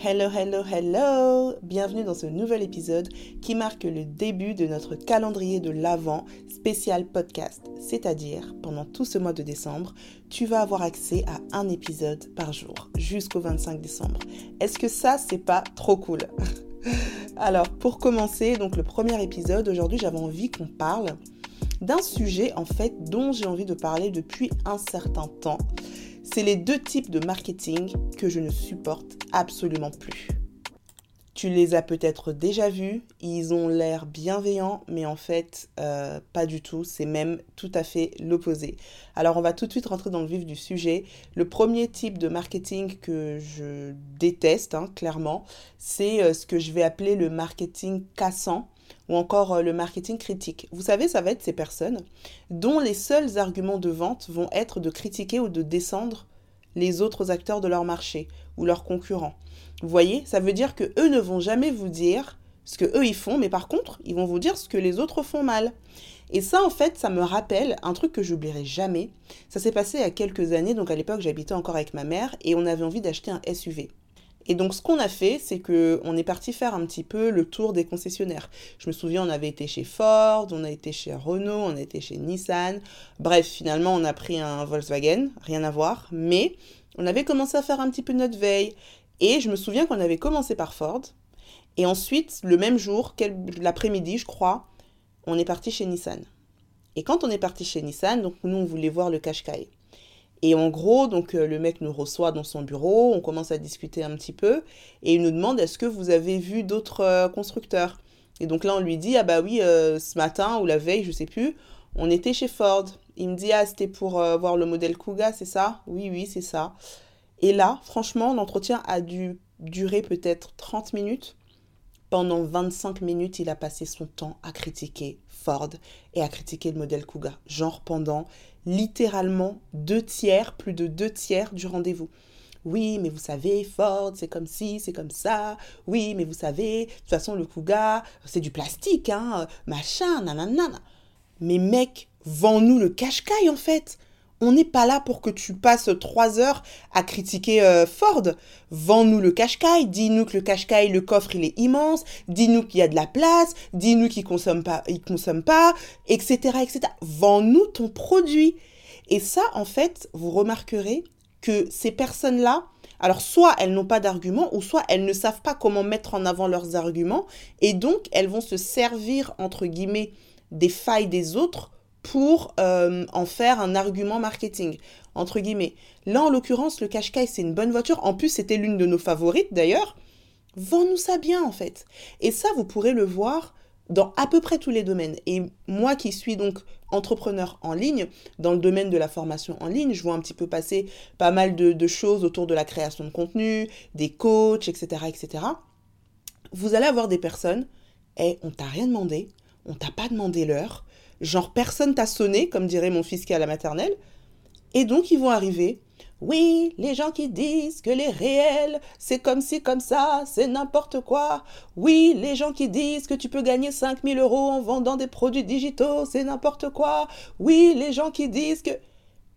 Hello, hello, hello Bienvenue dans ce nouvel épisode qui marque le début de notre calendrier de l'Avent spécial podcast. C'est-à-dire, pendant tout ce mois de décembre, tu vas avoir accès à un épisode par jour jusqu'au 25 décembre. Est-ce que ça, c'est pas trop cool? Alors, pour commencer, donc le premier épisode, aujourd'hui, j'avais envie qu'on parle d'un sujet en fait dont j'ai envie de parler depuis un certain temps c'est les deux types de marketing que je ne supporte absolument plus. Tu les as peut-être déjà vus, ils ont l'air bienveillants, mais en fait, euh, pas du tout, c'est même tout à fait l'opposé. Alors on va tout de suite rentrer dans le vif du sujet. Le premier type de marketing que je déteste, hein, clairement, c'est euh, ce que je vais appeler le marketing cassant ou encore euh, le marketing critique. Vous savez, ça va être ces personnes dont les seuls arguments de vente vont être de critiquer ou de descendre les autres acteurs de leur marché ou leurs concurrents. Vous voyez, ça veut dire que eux ne vont jamais vous dire ce que eux ils font, mais par contre, ils vont vous dire ce que les autres font mal. Et ça, en fait, ça me rappelle un truc que j'oublierai jamais. Ça s'est passé il y a quelques années, donc à l'époque, j'habitais encore avec ma mère et on avait envie d'acheter un SUV. Et donc ce qu'on a fait, c'est que on est parti faire un petit peu le tour des concessionnaires. Je me souviens, on avait été chez Ford, on a été chez Renault, on a été chez Nissan. Bref, finalement, on a pris un Volkswagen, rien à voir, mais on avait commencé à faire un petit peu notre veille. Et je me souviens qu'on avait commencé par Ford. Et ensuite, le même jour, l'après-midi, je crois, on est parti chez Nissan. Et quand on est parti chez Nissan, donc nous, on voulait voir le Qashqai. Et en gros, donc euh, le mec nous reçoit dans son bureau, on commence à discuter un petit peu, et il nous demande est-ce que vous avez vu d'autres euh, constructeurs? Et donc là, on lui dit ah bah oui, euh, ce matin ou la veille, je sais plus, on était chez Ford. Il me dit ah c'était pour voir le modèle Kuga, c'est ça? Oui oui c'est ça. Et là, franchement, l'entretien a dû durer peut-être 30 minutes. Pendant 25 minutes, il a passé son temps à critiquer Et à critiquer le modèle Kuga. Genre pendant littéralement deux tiers, plus de deux tiers du rendez-vous. Oui, mais vous savez, Ford, c'est comme ci, c'est comme ça. Oui, mais vous savez, de toute façon, le Kuga, c'est du plastique, hein, machin, nanana. Mais mec, vends-nous le cache en fait. On n'est pas là pour que tu passes trois heures à critiquer euh, Ford. Vends-nous le Qashqai, dis-nous que le Qashqai, le coffre, il est immense, dis-nous qu'il y a de la place, dis-nous qu'il consomme pas, consomme pas, etc., etc. Vends-nous ton produit. Et ça, en fait, vous remarquerez que ces personnes-là, alors soit elles n'ont pas d'arguments, ou soit elles ne savent pas comment mettre en avant leurs arguments, et donc elles vont se servir, entre guillemets, des failles des autres pour euh, en faire un argument marketing, entre guillemets. Là, en l'occurrence, le Qashqai, c'est une bonne voiture. En plus, c'était l'une de nos favorites, d'ailleurs. Vends-nous ça bien, en fait. Et ça, vous pourrez le voir dans à peu près tous les domaines. Et moi qui suis donc entrepreneur en ligne, dans le domaine de la formation en ligne, je vois un petit peu passer pas mal de, choses autour de la création de contenu, des coachs, etc., etc. Vous allez avoir des personnes, et eh, on t'a rien demandé, on t'a pas demandé l'heure, genre personne t'a sonné, comme dirait mon fils qui est à la maternelle. Et donc ils vont arriver. Oui, les gens qui disent que les réels, c'est comme ci, comme ça, c'est n'importe quoi. Oui, les gens qui disent que tu peux gagner 5000 euros en vendant des produits digitaux, c'est n'importe quoi. Oui, les gens qui disent que...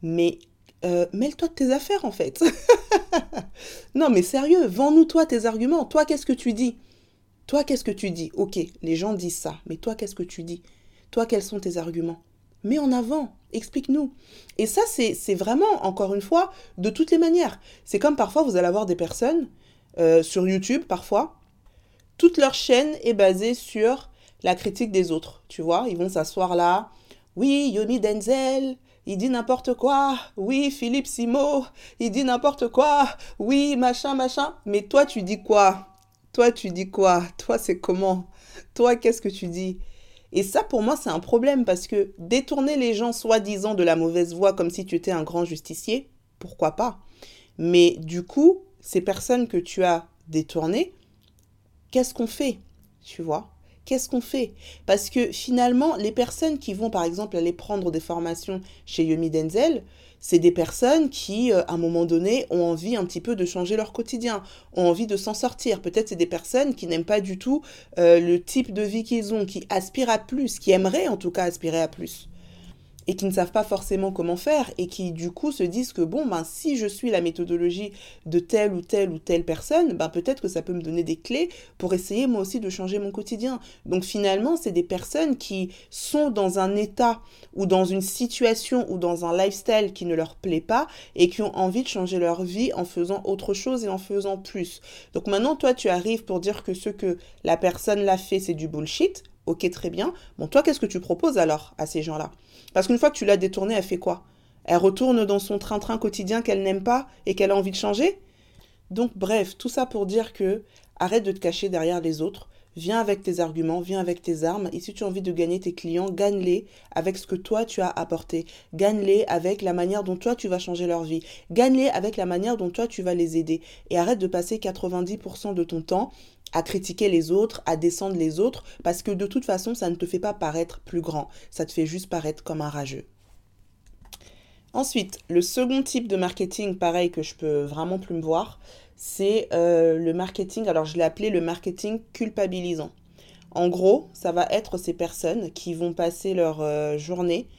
Mais euh, mêle-toi de tes affaires en fait. non mais sérieux, vends-nous toi tes arguments. Toi, qu'est-ce que tu dis? Toi, qu'est-ce que tu dis? Ok, les gens disent ça, mais toi, qu'est-ce que tu dis? Toi, quels sont tes arguments? Mets en avant, explique-nous. Et ça, c'est vraiment, encore une fois, de toutes les manières. C'est comme parfois, vous allez avoir des personnes euh, sur YouTube, parfois, toute leur chaîne est basée sur la critique des autres. Tu vois, ils vont s'asseoir là. Oui, Yomi Denzel, il dit n'importe quoi. Oui, Philippe Simo, il dit n'importe quoi. Oui, machin, machin. Mais toi, tu dis quoi? Toi, tu dis quoi? Toi, c'est comment? Toi, qu'est-ce que tu dis? Et ça, pour moi, c'est un problème parce que détourner les gens soi-disant de la mauvaise voie comme si tu étais un grand justicier, pourquoi pas? Mais du coup, ces personnes que tu as détournées, qu'est-ce qu'on fait? Tu vois? Qu'est-ce qu'on fait? Parce que finalement, les personnes qui vont par exemple aller prendre des formations chez Yomi Denzel, c'est des personnes qui, euh, à un moment donné, ont envie un petit peu de changer leur quotidien, ont envie de s'en sortir. Peut-être c'est des personnes qui n'aiment pas du tout euh, le type de vie qu'ils ont, qui aspirent à plus, qui aimeraient en tout cas aspirer à plus. Et qui ne savent pas forcément comment faire et qui du coup se disent que bon ben si je suis la méthodologie de telle ou telle ou telle personne, ben peut-être que ça peut me donner des clés pour essayer moi aussi de changer mon quotidien. Donc finalement, c'est des personnes qui sont dans un état ou dans une situation ou dans un lifestyle qui ne leur plaît pas et qui ont envie de changer leur vie en faisant autre chose et en faisant plus. Donc maintenant toi tu arrives pour dire que ce que la personne l'a fait c'est du bullshit. Ok, très bien. Bon, toi, qu'est-ce que tu proposes alors à ces gens-là? Parce qu'une fois que tu l'as détournée, elle fait quoi? Elle retourne dans son train-train quotidien qu'elle n'aime pas et qu'elle a envie de changer? Donc, bref, tout ça pour dire que arrête de te cacher derrière les autres. Viens avec tes arguments, viens avec tes armes. Et si tu as envie de gagner tes clients, gagne-les avec ce que toi tu as apporté. Gagne-les avec la manière dont toi tu vas changer leur vie. Gagne-les avec la manière dont toi tu vas les aider. Et arrête de passer 90% de ton temps à critiquer les autres, à descendre les autres, parce que de toute façon, ça ne te fait pas paraître plus grand, ça te fait juste paraître comme un rageux. Ensuite, le second type de marketing, pareil, que je peux vraiment plus me voir, c'est euh, le marketing, alors je l'ai appelé le marketing culpabilisant. En gros, ça va être ces personnes qui vont passer leur euh, journée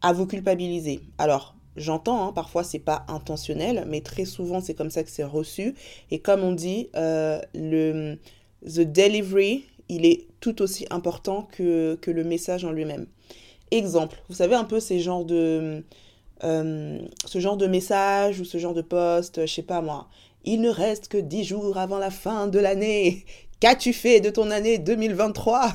à vous culpabiliser. Alors, J'entends, hein, parfois c'est pas intentionnel, mais très souvent c'est comme ça que c'est reçu. Et comme on dit, euh, le the delivery, il est tout aussi important que, que le message en lui-même. Exemple, vous savez un peu ces genres de euh, ce genre de message ou ce genre de post, je sais pas moi. Il ne reste que 10 jours avant la fin de l'année. Qu'as-tu fait de ton année 2023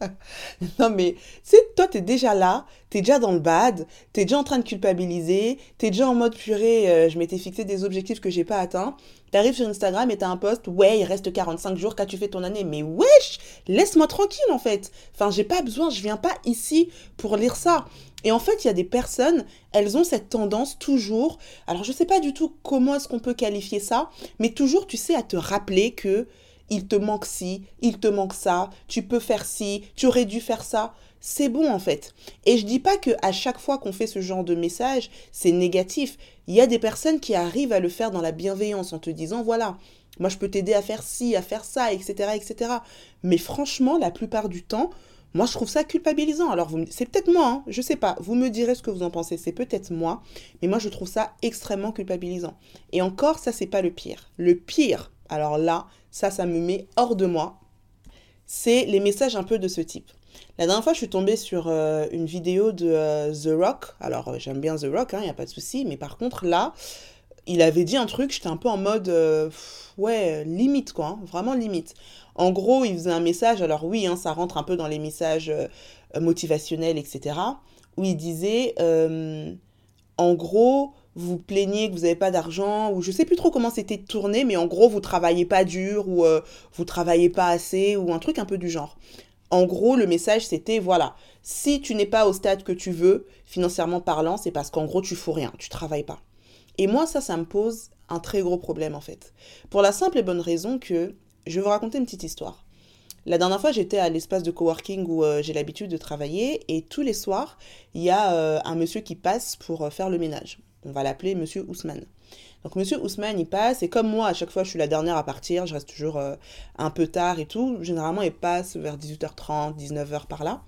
Non mais, tu toi t'es déjà là, t'es déjà dans le bad, t'es déjà en train de culpabiliser, t'es déjà en mode purée, euh, je m'étais fixé des objectifs que j'ai pas atteints. T'arrives sur Instagram et t'as un post, ouais, il reste 45 jours, qu'as-tu fait ton année? Mais wesh, laisse-moi tranquille en fait. Enfin, j'ai pas besoin, je viens pas ici pour lire ça. Et en fait, il y a des personnes, elles ont cette tendance toujours, alors je sais pas du tout comment est-ce qu'on peut qualifier ça, mais toujours, tu sais, à te rappeler que il te manque ci, il te manque ça, tu peux faire ci, tu aurais dû faire ça. C'est bon en fait. Et je dis pas que à chaque fois qu'on fait ce genre de message, c'est négatif. Il y a des personnes qui arrivent à le faire dans la bienveillance en te disant voilà, moi je peux t'aider à faire ci, à faire ça, etc., etc. Mais franchement, la plupart du temps, moi, je trouve ça culpabilisant. Alors, c'est peut-être moi, hein, je sais pas. Vous me direz ce que vous en pensez. C'est peut-être moi, mais moi, je trouve ça extrêmement culpabilisant. Et encore, ça, c'est pas le pire. Le pire, alors là, ça, ça me met hors de moi. C'est les messages un peu de ce type. La dernière fois, je suis tombée sur euh, une vidéo de euh, The Rock. Alors, euh, j'aime bien The Rock, il hein, n'y a pas de souci. Mais par contre, là, il avait dit un truc, j'étais un peu en mode, ouais, limite, quoi. Hein, vraiment limite. En gros, il faisait un message. Alors oui, hein, ça rentre un peu dans les messages motivationnels, etc. Où il disait, en gros, vous plaignez que vous n'avez pas d'argent, ou je sais plus trop comment c'était tourné, mais en gros, vous travaillez pas dur, ou euh, vous travaillez pas assez, ou un truc un peu du genre. En gros, le message, c'était, voilà, si tu n'es pas au stade que tu veux, financièrement parlant, c'est parce qu'en gros, tu fous rien, tu travailles pas. Et moi, ça, ça me pose un très gros problème, en fait. Pour la simple et bonne raison que, je vais vous raconter une petite histoire. La dernière fois, j'étais à l'espace de coworking où euh, j'ai l'habitude de travailler et tous les soirs, il y a euh, un monsieur qui passe pour faire le ménage. On va l'appeler Monsieur Ousmane. Donc Monsieur Ousmane, il passe, et comme moi, à chaque fois, je suis la dernière à partir, je reste toujours euh, un peu tard et tout. Généralement, il passe vers 18h30, 19h par là.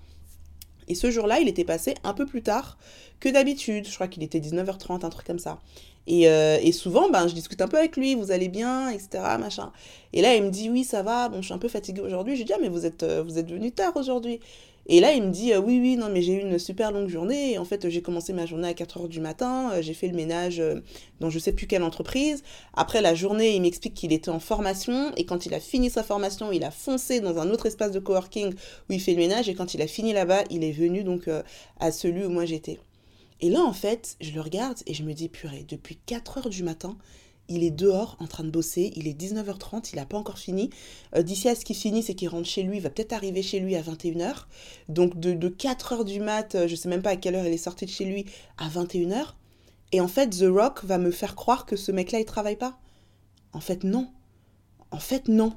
Et ce jour-là, il était passé un peu plus tard que d'habitude. Je crois qu'il était 19h30, un truc comme ça. Et, euh, et, souvent, ben, je discute un peu avec lui, vous allez bien, etc. Machin. Et là, il me dit, oui, ça va, bon, je suis un peu fatiguée aujourd'hui. Je dis, ah, mais vous êtes, euh, vous êtes venu tard aujourd'hui. Et là, il me dit, euh, oui, oui, non, mais j'ai eu une super longue journée. Et en fait, j'ai commencé ma journée à 4 heures du matin. Euh, j'ai fait le ménage euh, dans je sais plus quelle entreprise. Après la journée, il m'explique qu'il était en formation. Et quand il a fini sa formation, il a foncé dans un autre espace de coworking où il fait le ménage. Et quand il a fini là-bas, il est venu donc à celui où moi j'étais. Et là, en fait, je le regarde et je me dis, purée, depuis 4 heures du matin, il est dehors en train de bosser, il est 19h30, il n'a pas encore fini. Euh, d'ici à ce qu'il finisse c'est qu'il rentre chez lui, il va peut-être arriver chez lui à 21h. Donc de, 4h du mat, euh, je sais même pas à quelle heure il est sorti de chez lui, à 21h. Et en fait, The Rock va me faire croire que ce mec-là, il travaille pas. En fait, non. En fait, non.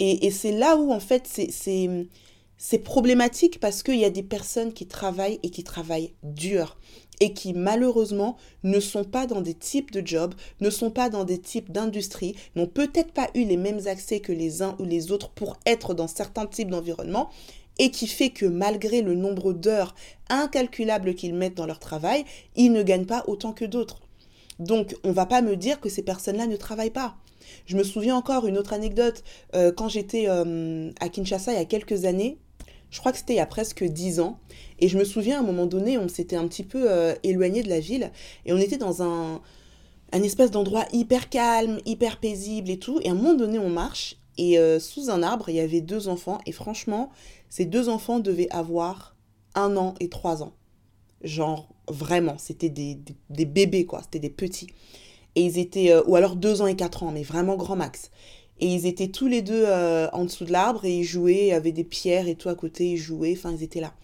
Et, et c'est là où, en fait, c'est problématique parce qu'il y a des personnes qui travaillent et qui travaillent dur et qui malheureusement ne sont pas dans des types de jobs, ne sont pas dans des types d'industries, n'ont peut-être pas eu les mêmes accès que les uns ou les autres pour être dans certains types d'environnements et qui fait que malgré le nombre d'heures incalculables qu'ils mettent dans leur travail, ils ne gagnent pas autant que d'autres. Donc, on va pas me dire que ces personnes-là ne travaillent pas. Je me souviens encore une autre anecdote, euh, quand j'étais euh, à Kinshasa il y a quelques années, je crois que c'était il y a presque dix ans, et je me souviens à un moment donné, on s'était un petit peu euh, éloigné de la ville, et on était dans un, un espèce d'endroit hyper calme, hyper paisible et tout, et à un moment donné on marche, et sous un arbre, il y avait deux enfants, et franchement, ces deux enfants devaient avoir un an et trois ans. Genre, vraiment, c'était des, des, bébés, quoi, c'était des petits. Et ils étaient, euh, ou alors deux ans et quatre ans, mais vraiment grand max. Et ils étaient tous les deux euh, en dessous de l'arbre et ils jouaient, il y avait des pierres et tout à côté, ils jouaient, enfin ils étaient là.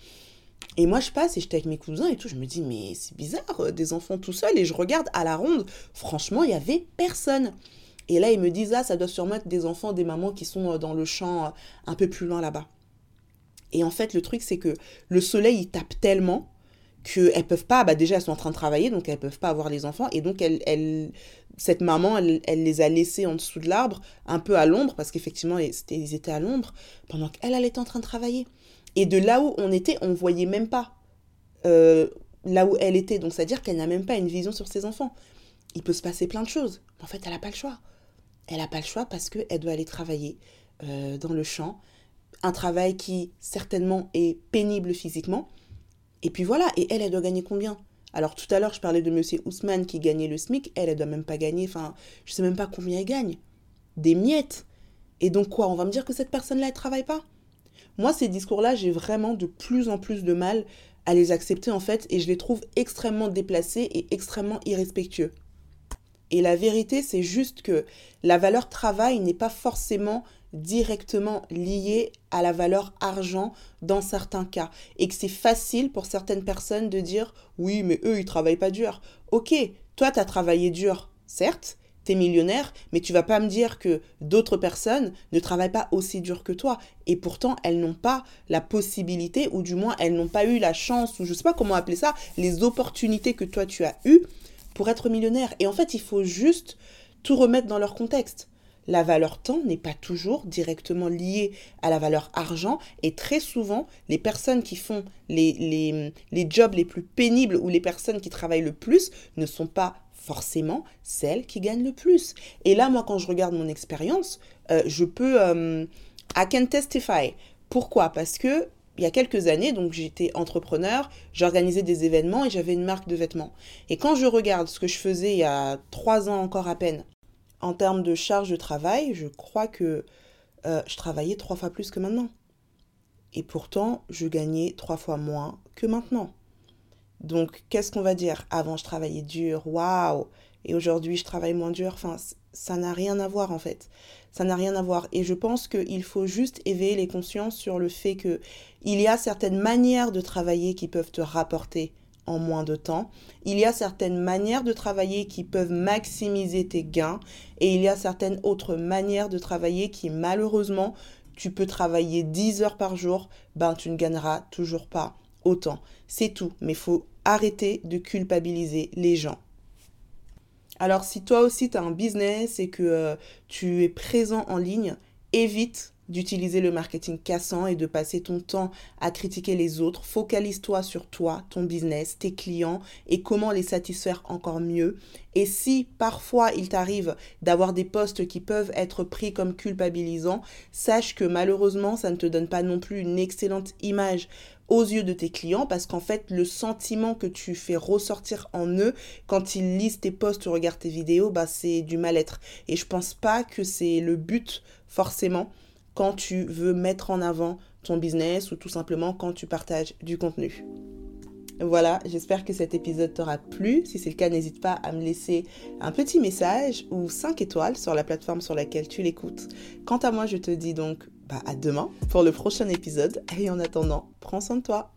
Et moi je passe et j'étais avec mes cousins et tout, je me dis mais c'est bizarre, euh, des enfants tout seuls et je regarde à la ronde, franchement il y avait personne. Et là ils me disent ah ça doit sûrement être des enfants, des mamans qui sont dans le champ un peu plus loin là-bas. Et en fait le truc c'est que le soleil il tape tellement qu'elles peuvent pas, bah déjà elles sont en train de travailler, donc elles peuvent pas avoir les enfants, et donc elle, cette maman, elle, les a laissés en dessous de l'arbre, un peu à l'ombre, parce qu'effectivement ils étaient à l'ombre, pendant qu'elle, elle était en train de travailler. Et de là où on était, on voyait même pas euh, là où elle était, donc c'est-à-dire qu'elle n'a même pas une vision sur ses enfants. Il peut se passer plein de choses, mais en fait elle n'a pas le choix. Elle n'a pas le choix parce qu'elle doit aller travailler euh, dans le champ, un travail qui certainement est pénible physiquement, et puis voilà, et elle, elle doit gagner combien? Alors tout à l'heure, je parlais de monsieur Ousmane qui gagnait le SMIC, elle, elle doit même pas gagner, enfin, je sais même pas combien elle gagne. Des miettes. Et donc quoi, on va me dire que cette personne-là, elle travaille pas? Moi, ces discours-là, j'ai vraiment de plus en plus de mal à les accepter en fait, et je les trouve extrêmement déplacés et extrêmement irrespectueux. Et la vérité, c'est juste que la valeur travail n'est pas forcément directement lié à la valeur argent dans certains cas et que c'est facile pour certaines personnes de dire oui mais eux ils travaillent pas dur. OK, toi tu as travaillé dur, certes, tu es millionnaire, mais tu vas pas me dire que d'autres personnes ne travaillent pas aussi dur que toi et pourtant elles n'ont pas la possibilité ou du moins elles n'ont pas eu la chance ou je sais pas comment appeler ça, les opportunités que toi tu as eues pour être millionnaire. Et en fait, il faut juste tout remettre dans leur contexte la valeur temps n'est pas toujours directement liée à la valeur argent et très souvent les personnes qui font les, les, les, jobs les plus pénibles ou les personnes qui travaillent le plus ne sont pas forcément celles qui gagnent le plus. Et là, moi, quand je regarde mon expérience, euh, je peux... Euh, I can testify. Pourquoi? Parce que il y a quelques années, donc j'étais entrepreneur, j'organisais des événements et j'avais une marque de vêtements. Et quand je regarde ce que je faisais il y a trois ans encore à peine en termes de charge de travail, je crois que euh, je travaillais trois fois plus que maintenant. Et pourtant, je gagnais trois fois moins que maintenant. Donc, qu'est-ce qu'on va dire? Avant, je travaillais dur, waouh Et aujourd'hui, je travaille moins dur. Enfin, ça n'a rien à voir en fait. Ça n'a rien à voir. Et je pense qu'il faut juste éveiller les consciences sur le fait que il y a certaines manières de travailler qui peuvent te rapporter en moins de temps. Il y a certaines manières de travailler qui peuvent maximiser tes gains et il y a certaines autres manières de travailler qui malheureusement tu peux travailler 10 heures par jour, ben tu ne gagneras toujours pas autant. C'est tout, mais il faut arrêter de culpabiliser les gens. Alors si toi aussi tu as un business et que euh, tu es présent en ligne, évite d'utiliser le marketing cassant et de passer ton temps à critiquer les autres. Focalise-toi sur toi, ton business, tes clients et comment les satisfaire encore mieux. Et si parfois il t'arrive d'avoir des postes qui peuvent être pris comme culpabilisants, sache que malheureusement ça ne te donne pas non plus une excellente image aux yeux de tes clients parce qu'en fait le sentiment que tu fais ressortir en eux quand ils lisent tes posts ou regardent tes vidéos bah c'est du mal-être et je pense pas que c'est le but forcément quand tu veux mettre en avant ton business ou tout simplement quand tu partages du contenu. Voilà, j'espère que cet épisode t'aura plu. Si c'est le cas, n'hésite pas à me laisser un petit message ou 5 étoiles sur la plateforme sur laquelle tu l'écoutes. Quant à moi, je te dis donc bah, à demain pour le prochain épisode. Et en attendant, prends soin de toi.